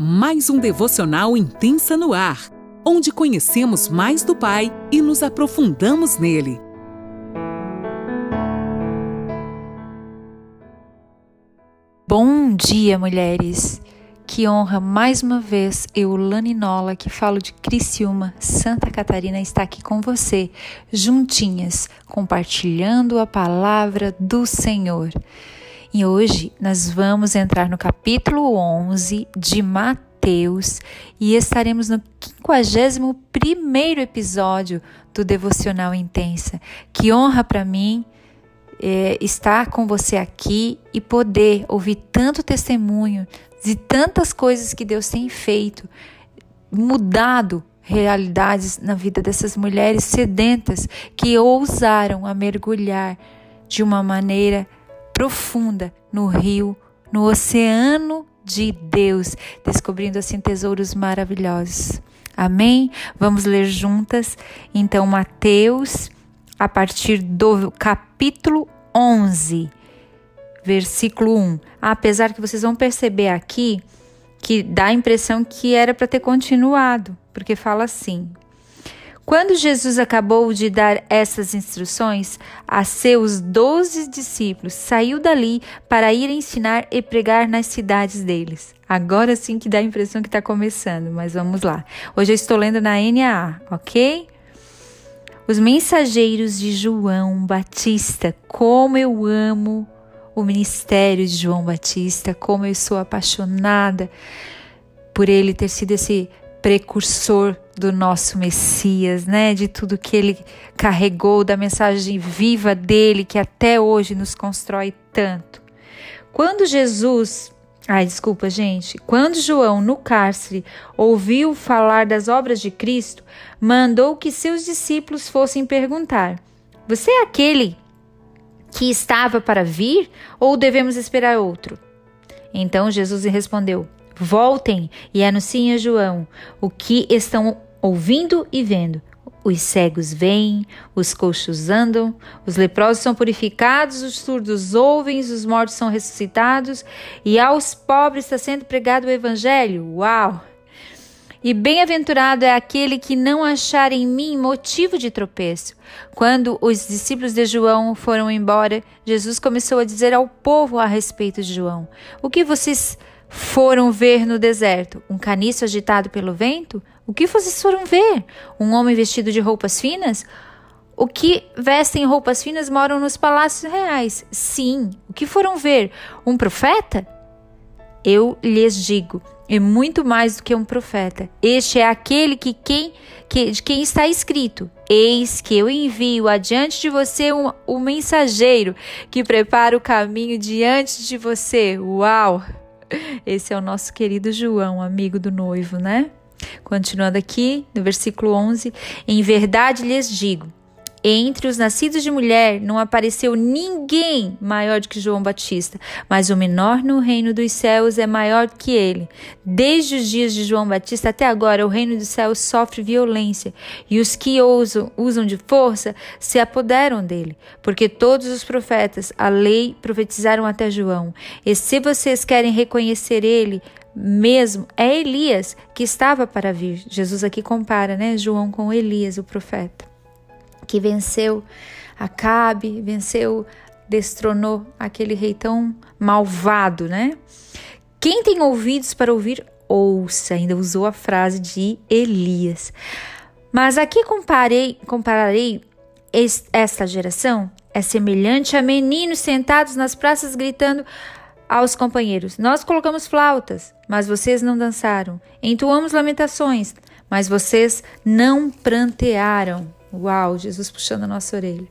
mais um devocional intensa no ar, onde conhecemos mais do Pai e nos aprofundamos nele. Bom dia, mulheres! Que honra mais uma vez eu, Lani Nola, que falo de Criciúma, Santa Catarina, estar aqui com você, juntinhas, compartilhando a palavra do Senhor. E hoje nós vamos entrar no capítulo 11 de Mateus e estaremos no 51 episódio do Devocional Intensa. Que honra para mim é, estar com você aqui e poder ouvir tanto testemunho de tantas coisas que Deus tem feito, mudado realidades na vida dessas mulheres sedentas que ousaram a mergulhar de uma maneira profunda no rio, no oceano de Deus, descobrindo assim tesouros maravilhosos. Amém? Vamos ler juntas então Mateus a partir do capítulo 11, versículo 1. Apesar que vocês vão perceber aqui que dá a impressão que era para ter continuado, porque fala assim: quando Jesus acabou de dar essas instruções a seus doze discípulos, saiu dali para ir ensinar e pregar nas cidades deles. Agora sim que dá a impressão que está começando, mas vamos lá. Hoje eu estou lendo na NAA, ok? Os mensageiros de João Batista, como eu amo o ministério de João Batista, como eu sou apaixonada por ele ter sido esse precursor do nosso Messias, né? De tudo que ele carregou, da mensagem viva dele que até hoje nos constrói tanto. Quando Jesus, ai, desculpa, gente, quando João no cárcere ouviu falar das obras de Cristo, mandou que seus discípulos fossem perguntar: Você é aquele que estava para vir ou devemos esperar outro? Então Jesus respondeu: Voltem e anunciem a João o que estão ouvindo e vendo. Os cegos veem, os coxos andam, os leprosos são purificados, os surdos ouvem, os mortos são ressuscitados, e aos pobres está sendo pregado o evangelho. Uau! E bem-aventurado é aquele que não achar em mim motivo de tropeço. Quando os discípulos de João foram embora, Jesus começou a dizer ao povo a respeito de João: O que vocês foram ver no deserto? Um caniço agitado pelo vento? O que vocês foram ver? Um homem vestido de roupas finas? O que vestem roupas finas moram nos palácios reais. Sim. O que foram ver? Um profeta? Eu lhes digo, é muito mais do que um profeta. Este é aquele que quem, que, de quem está escrito: Eis que eu envio adiante de você um, um mensageiro que prepara o caminho diante de você. Uau! Esse é o nosso querido João, amigo do noivo, né? Continuando aqui, no versículo 11: Em verdade lhes digo entre os nascidos de mulher não apareceu ninguém maior do que João Batista, mas o menor no reino dos céus é maior do que ele. Desde os dias de João Batista até agora, o reino dos céus sofre violência, e os que usam, usam de força se apoderam dele, porque todos os profetas, a lei, profetizaram até João. E se vocês querem reconhecer ele, mesmo é Elias que estava para vir. Jesus aqui compara, né, João com Elias, o profeta que venceu Acabe, venceu, destronou aquele rei tão malvado, né? Quem tem ouvidos para ouvir, ouça. Ainda usou a frase de Elias. Mas aqui comparei, compararei esta geração é semelhante a meninos sentados nas praças gritando aos companheiros: Nós colocamos flautas, mas vocês não dançaram. Entoamos lamentações, mas vocês não prantearam. Uau, Jesus puxando a nossa orelha.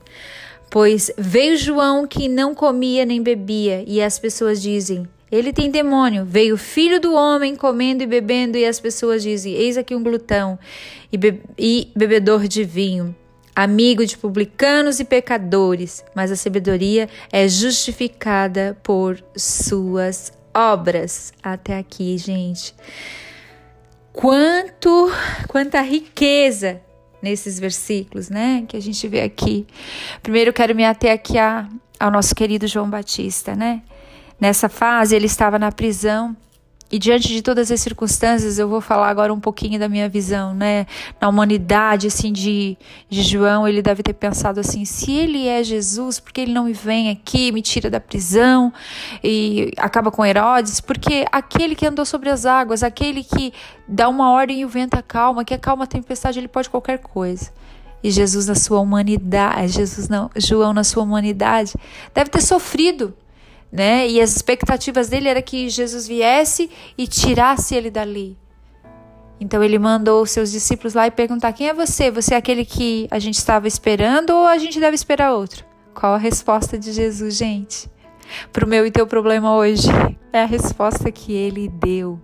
Pois veio João que não comia nem bebia, e as pessoas dizem: Ele tem demônio. Veio o filho do homem comendo e bebendo, e as pessoas dizem: Eis aqui um glutão e, be e bebedor de vinho, amigo de publicanos e pecadores. Mas a sabedoria é justificada por suas obras. Até aqui, gente. Quanto, quanta riqueza nesses versículos, né, que a gente vê aqui. Primeiro quero me ater aqui a, ao nosso querido João Batista, né? Nessa fase ele estava na prisão E diante de todas as circunstâncias, eu vou falar agora um pouquinho da minha visão, né? Na humanidade, assim, de, de João, ele deve ter pensado assim: se ele é Jesus, por que ele não me vem aqui, me tira da prisão e acaba com Herodes? Porque aquele que andou sobre as águas, aquele que dá uma ordem e o vento acalma, que acalma a tempestade, ele pode qualquer coisa. E Jesus, na sua humanidade, Jesus não, João, na sua humanidade, deve ter sofrido né? E as expectativas dele era que Jesus viesse e tirasse ele dali. Então ele mandou seus discípulos lá e perguntar: quem é você? Você é aquele que a gente estava esperando ou a gente deve esperar outro? Qual a resposta de Jesus, gente? Para o meu e teu problema hoje é a resposta que ele deu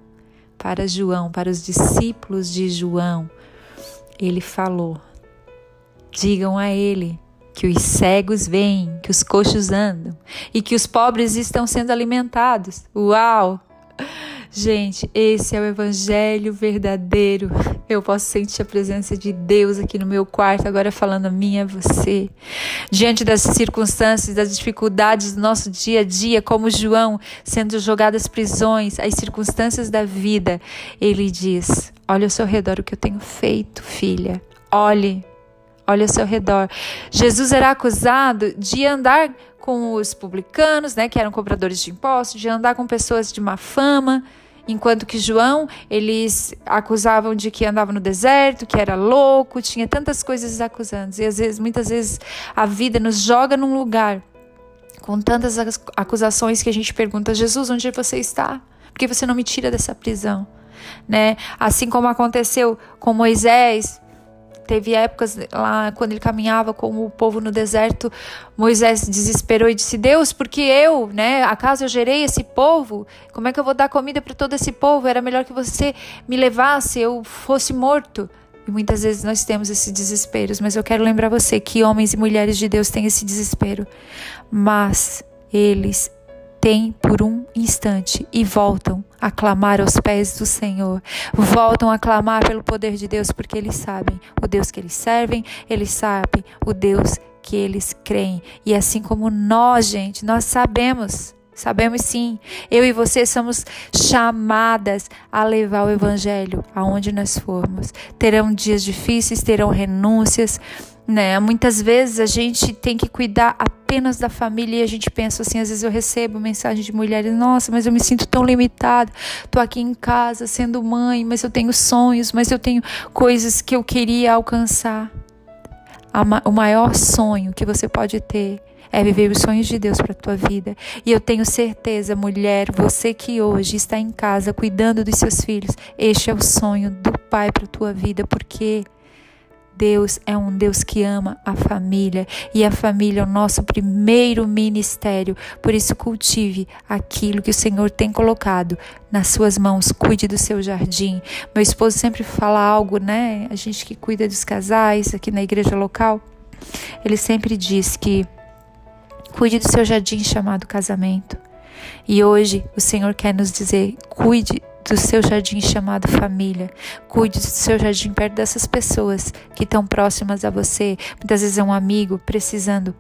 para João, para os discípulos de João. Ele falou: digam a ele que os cegos veem, que os coxos andam e que os pobres estão sendo alimentados. Uau! Gente, esse é o evangelho verdadeiro. Eu posso sentir a presença de Deus aqui no meu quarto, agora falando a mim a você. Diante das circunstâncias, das dificuldades do nosso dia a dia, como João sendo jogado às prisões, as circunstâncias da vida, ele diz: Olha ao seu redor o que eu tenho feito, filha. Olhe Olha ao seu redor. Jesus era acusado de andar com os publicanos, né, que eram cobradores de impostos, de andar com pessoas de má fama, enquanto que João, eles acusavam de que andava no deserto, que era louco, tinha tantas coisas acusando. E às vezes, muitas vezes a vida nos joga num lugar com tantas acusações que a gente pergunta: Jesus, onde você está? Por que você não me tira dessa prisão? Né? Assim como aconteceu com Moisés, Teve épocas lá, quando ele caminhava com o povo no deserto, Moisés desesperou e disse: Deus, porque eu, né? Acaso eu gerei esse povo? Como é que eu vou dar comida para todo esse povo? Era melhor que você me levasse, eu fosse morto. E muitas vezes nós temos esses desesperos, mas eu quero lembrar você que homens e mulheres de Deus têm esse desespero, mas eles têm por um instante e voltam a clamar aos pés do Senhor. Voltam a clamar pelo poder de Deus, porque eles sabem o Deus que eles servem, eles sabem o Deus que eles creem. E assim como nós, gente, nós sabemos. Sabemos sim, eu e você somos chamadas a levar o Evangelho aonde nós formos. Terão dias difíceis, terão renúncias, né? Muitas vezes a gente tem que cuidar apenas da família e a gente pensa assim, às vezes eu recebo mensagem de mulheres, nossa, mas eu me sinto tão limitada. Tô aqui em casa sendo mãe, mas eu tenho sonhos, mas eu tenho coisas que eu queria alcançar. O maior sonho que você pode ter é viver os sonhos de Deus para a tua vida. E eu tenho certeza, mulher, você que hoje está em casa cuidando dos seus filhos, este é o sonho do Pai para a tua vida, porque Deus é um Deus que ama a família e a família é o nosso primeiro ministério. Por isso, cultive aquilo que o Senhor tem colocado nas suas mãos. Cuide do seu jardim. Meu esposo sempre fala algo, né? A gente que cuida dos casais aqui na igreja local, ele sempre diz que cuide do seu jardim chamado casamento. E hoje o Senhor quer nos dizer: cuide do seu jardim chamado família. Cuide do seu jardim perto dessas pessoas que estão próximas a você. Muitas vezes é um amigo precisando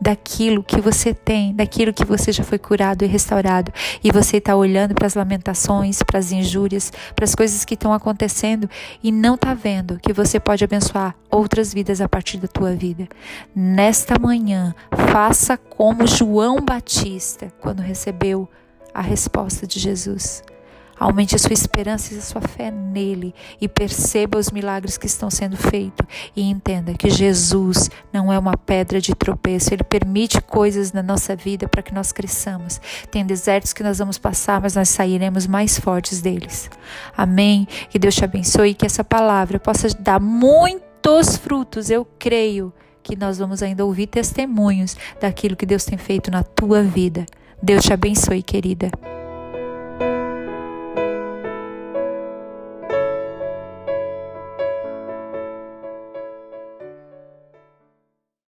daquilo que você tem, daquilo que você já foi curado e restaurado, e você está olhando para as lamentações, para as injúrias, para as coisas que estão acontecendo e não está vendo que você pode abençoar outras vidas a partir da tua vida. Nesta manhã, faça como João Batista quando recebeu a resposta de Jesus. Aumente a sua esperança e a sua fé nele e perceba os milagres que estão sendo feitos e entenda que Jesus não é uma pedra de tropeço, ele permite coisas na nossa vida para que nós cresçamos. Tem desertos que nós vamos passar, mas nós sairemos mais fortes deles. Amém. Que Deus te abençoe e que essa palavra possa dar muitos frutos. Eu creio que nós vamos ainda ouvir testemunhos daquilo que Deus tem feito na tua vida. Deus te abençoe, querida.